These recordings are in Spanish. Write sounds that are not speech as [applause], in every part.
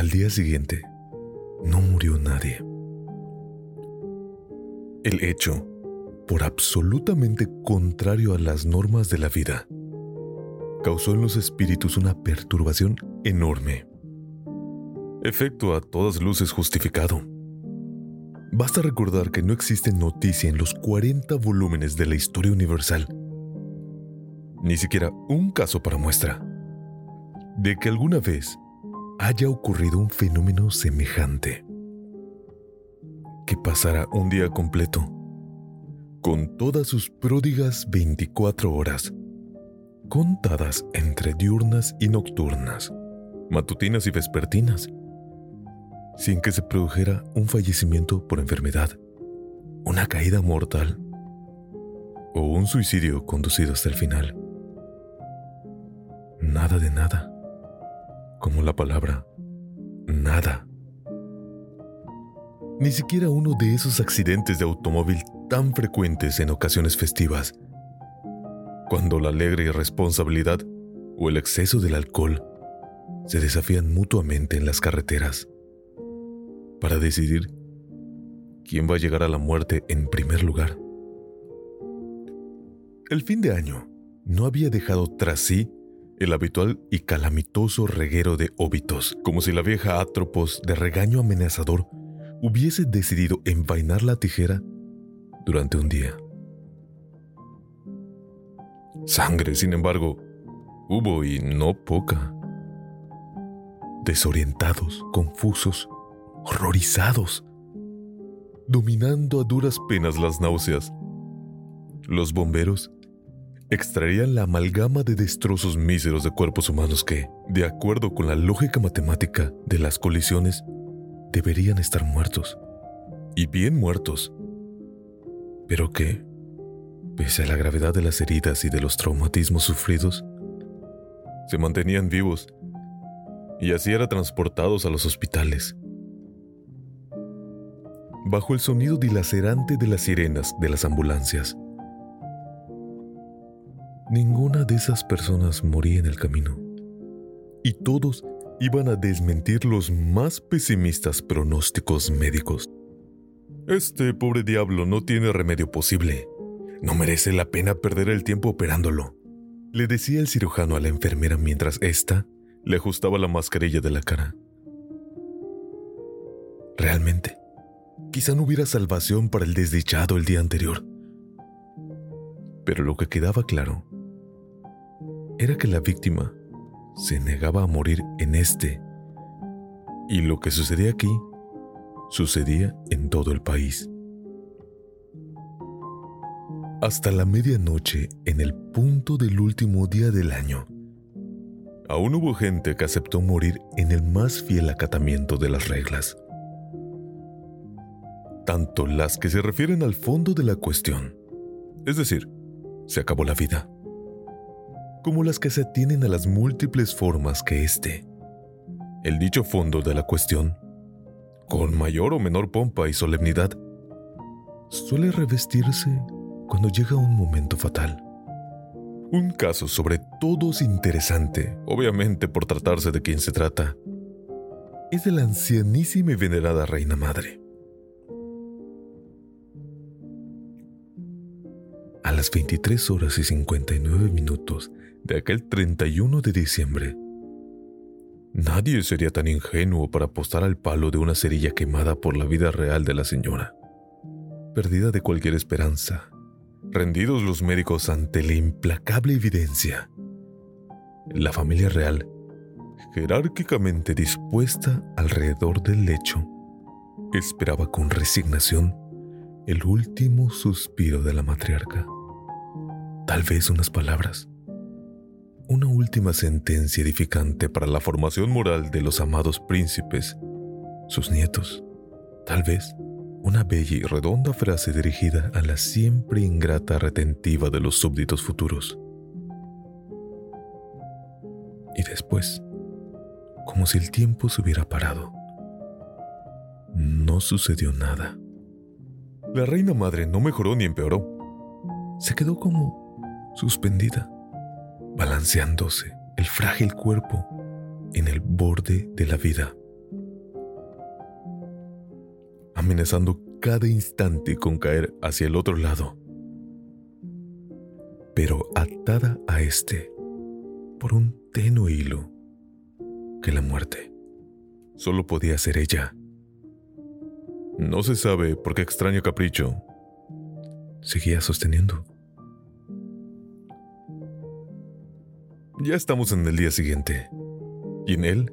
Al día siguiente, no murió nadie. El hecho, por absolutamente contrario a las normas de la vida, causó en los espíritus una perturbación enorme. Efecto a todas luces justificado. Basta recordar que no existe noticia en los 40 volúmenes de la historia universal, ni siquiera un caso para muestra, de que alguna vez haya ocurrido un fenómeno semejante. Que pasara un día completo, con todas sus pródigas 24 horas, contadas entre diurnas y nocturnas, matutinas y vespertinas, sin que se produjera un fallecimiento por enfermedad, una caída mortal o un suicidio conducido hasta el final. Nada de nada como la palabra nada. Ni siquiera uno de esos accidentes de automóvil tan frecuentes en ocasiones festivas, cuando la alegre irresponsabilidad o el exceso del alcohol se desafían mutuamente en las carreteras para decidir quién va a llegar a la muerte en primer lugar. El fin de año no había dejado tras sí el habitual y calamitoso reguero de óbitos, como si la vieja Atropos de regaño amenazador hubiese decidido envainar la tijera durante un día. Sangre, sin embargo, hubo y no poca. Desorientados, confusos, horrorizados, dominando a duras penas las náuseas, los bomberos extraerían la amalgama de destrozos míseros de cuerpos humanos que, de acuerdo con la lógica matemática de las colisiones, deberían estar muertos. Y bien muertos. Pero que, pese a la gravedad de las heridas y de los traumatismos sufridos, se mantenían vivos y así eran transportados a los hospitales. Bajo el sonido dilacerante de las sirenas de las ambulancias, Ninguna de esas personas moría en el camino. Y todos iban a desmentir los más pesimistas pronósticos médicos. Este pobre diablo no tiene remedio posible. No merece la pena perder el tiempo operándolo, le decía el cirujano a la enfermera mientras ésta le ajustaba la mascarilla de la cara. Realmente, quizá no hubiera salvación para el desdichado el día anterior. Pero lo que quedaba claro era que la víctima se negaba a morir en este. Y lo que sucedía aquí sucedía en todo el país. Hasta la medianoche, en el punto del último día del año, aún hubo gente que aceptó morir en el más fiel acatamiento de las reglas. Tanto las que se refieren al fondo de la cuestión, es decir, se acabó la vida, como las que se atienen a las múltiples formas que éste. El dicho fondo de la cuestión, con mayor o menor pompa y solemnidad, suele revestirse cuando llega un momento fatal. Un caso sobre todos interesante, obviamente por tratarse de quien se trata, es de la ancianísima y venerada Reina Madre. A las 23 horas y 59 minutos de aquel 31 de diciembre, nadie sería tan ingenuo para apostar al palo de una cerilla quemada por la vida real de la señora. Perdida de cualquier esperanza, rendidos los médicos ante la implacable evidencia, la familia real, jerárquicamente dispuesta alrededor del lecho, esperaba con resignación el último suspiro de la matriarca. Tal vez unas palabras. Una última sentencia edificante para la formación moral de los amados príncipes, sus nietos. Tal vez una bella y redonda frase dirigida a la siempre ingrata retentiva de los súbditos futuros. Y después, como si el tiempo se hubiera parado, no sucedió nada. La reina madre no mejoró ni empeoró. Se quedó como suspendida, balanceándose el frágil cuerpo en el borde de la vida, amenazando cada instante con caer hacia el otro lado, pero atada a este por un tenue hilo que la muerte solo podía ser ella. No se sabe por qué extraño capricho. Seguía sosteniendo. Ya estamos en el día siguiente. Y en él,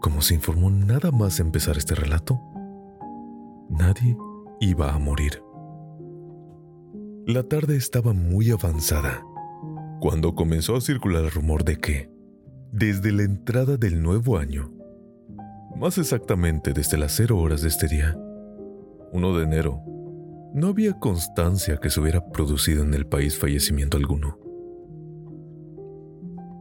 como se informó nada más empezar este relato, nadie iba a morir. La tarde estaba muy avanzada cuando comenzó a circular el rumor de que, desde la entrada del nuevo año, más exactamente desde las cero horas de este día, 1 de enero, no había constancia que se hubiera producido en el país fallecimiento alguno.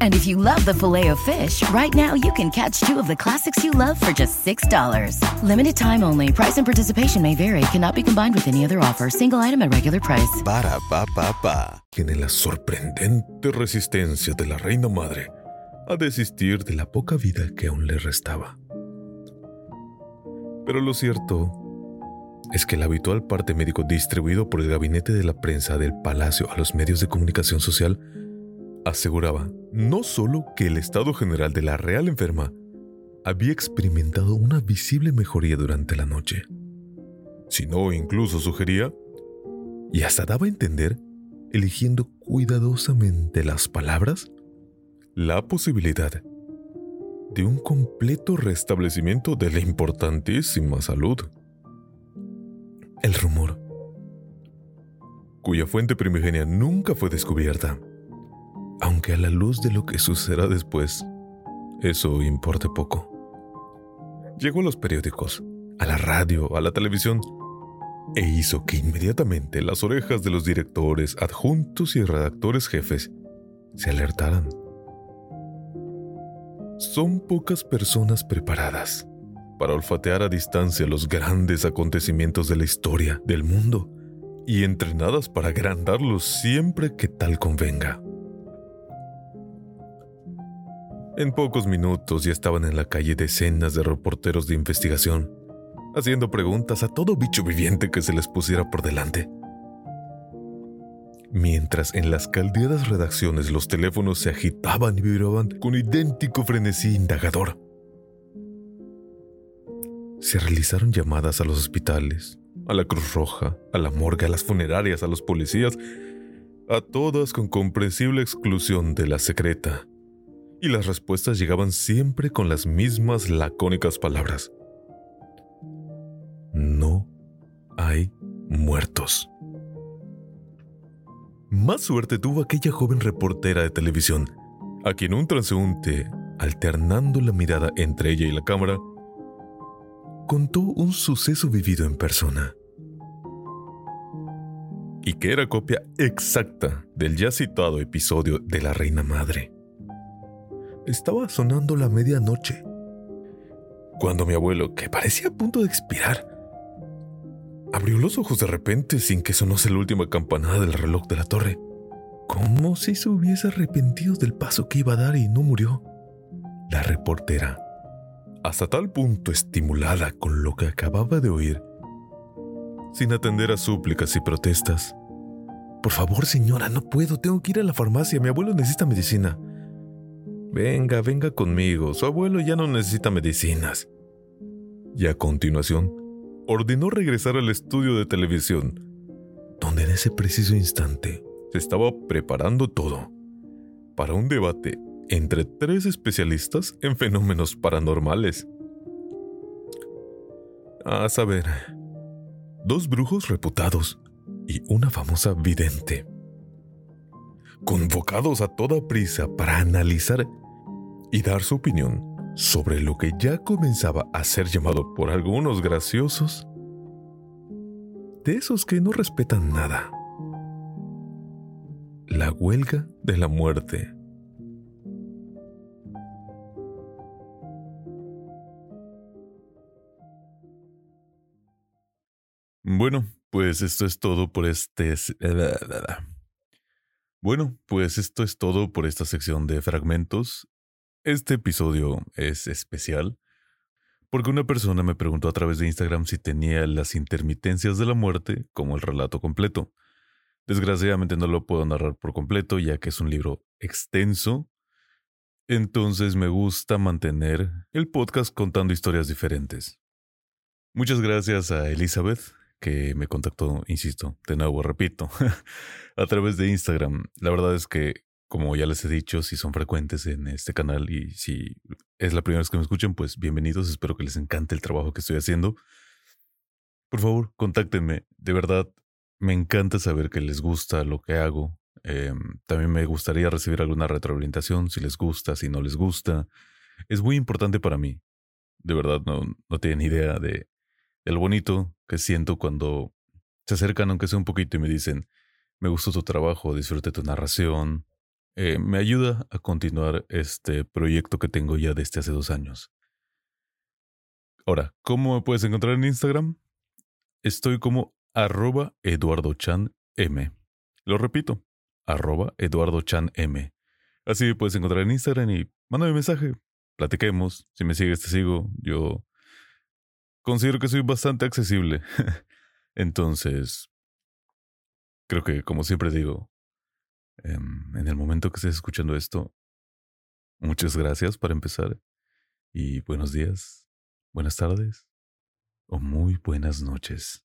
And if you love the filet of fish, right now you can catch two of the classics you love for just $6. Limited time only. Price and participation may vary. Cannot be combined with any other offer. Single item at regular price. Ba-da-ba-ba-ba. Tiene la sorprendente resistencia de la reina madre a desistir de la poca vida que aún le restaba. Pero lo cierto es que el habitual parte médico distribuido por el gabinete de la prensa del palacio a los medios de comunicación social aseguraba no solo que el estado general de la real enferma había experimentado una visible mejoría durante la noche. Si no, incluso sugería, y hasta daba a entender, eligiendo cuidadosamente las palabras, la posibilidad de un completo restablecimiento de la importantísima salud. El rumor, cuya fuente primigenia nunca fue descubierta, aunque a la luz de lo que sucederá después, eso importe poco. Llegó a los periódicos, a la radio, a la televisión, e hizo que inmediatamente las orejas de los directores, adjuntos y redactores jefes se alertaran. Son pocas personas preparadas para olfatear a distancia los grandes acontecimientos de la historia del mundo y entrenadas para agrandarlos siempre que tal convenga. En pocos minutos ya estaban en la calle decenas de reporteros de investigación, haciendo preguntas a todo bicho viviente que se les pusiera por delante. Mientras en las caldeadas redacciones los teléfonos se agitaban y vibraban con idéntico frenesí indagador. Se realizaron llamadas a los hospitales, a la Cruz Roja, a la morgue, a las funerarias, a los policías, a todas con comprensible exclusión de la secreta. Y las respuestas llegaban siempre con las mismas lacónicas palabras. No hay muertos. Más suerte tuvo aquella joven reportera de televisión, a quien un transeúnte, alternando la mirada entre ella y la cámara, contó un suceso vivido en persona. Y que era copia exacta del ya citado episodio de la Reina Madre. Estaba sonando la medianoche, cuando mi abuelo, que parecía a punto de expirar, abrió los ojos de repente sin que sonase la última campanada del reloj de la torre, como si se hubiese arrepentido del paso que iba a dar y no murió. La reportera hasta tal punto estimulada con lo que acababa de oír, sin atender a súplicas y protestas. Por favor, señora, no puedo, tengo que ir a la farmacia, mi abuelo necesita medicina. Venga, venga conmigo, su abuelo ya no necesita medicinas. Y a continuación, ordenó regresar al estudio de televisión, donde en ese preciso instante se estaba preparando todo para un debate entre tres especialistas en fenómenos paranormales. A saber, dos brujos reputados y una famosa vidente, convocados a toda prisa para analizar y dar su opinión sobre lo que ya comenzaba a ser llamado por algunos graciosos de esos que no respetan nada. La huelga de la muerte. Bueno, pues esto es todo por este... Bueno, pues esto es todo por esta sección de fragmentos. Este episodio es especial porque una persona me preguntó a través de Instagram si tenía las intermitencias de la muerte como el relato completo. Desgraciadamente no lo puedo narrar por completo ya que es un libro extenso. Entonces me gusta mantener el podcast contando historias diferentes. Muchas gracias a Elizabeth, que me contactó, insisto, de nuevo, repito, [laughs] a través de Instagram. La verdad es que, como ya les he dicho, si son frecuentes en este canal y si es la primera vez que me escuchan, pues bienvenidos. Espero que les encante el trabajo que estoy haciendo. Por favor, contáctenme. De verdad, me encanta saber que les gusta lo que hago. Em, también me gustaría recibir alguna retroalimentación, si les gusta, si no les gusta. Es muy importante para mí. De verdad, no, no tienen idea de, el bonito que siento cuando se acercan, aunque sea un poquito, y me dicen, me gustó tu trabajo, disfruté tu narración. Eh, me ayuda a continuar este proyecto que tengo ya desde hace dos años. Ahora, ¿cómo me puedes encontrar en Instagram? Estoy como arroba eduardochanm. Lo repito, arroba eduardochanm. Así me puedes encontrar en Instagram y mándame mensaje. Platiquemos. Si me sigues, te sigo. Yo considero que soy bastante accesible. [laughs] Entonces, creo que, como siempre digo, em, en el momento que estés escuchando esto, muchas gracias para empezar. y buenos días, buenas tardes o muy buenas noches.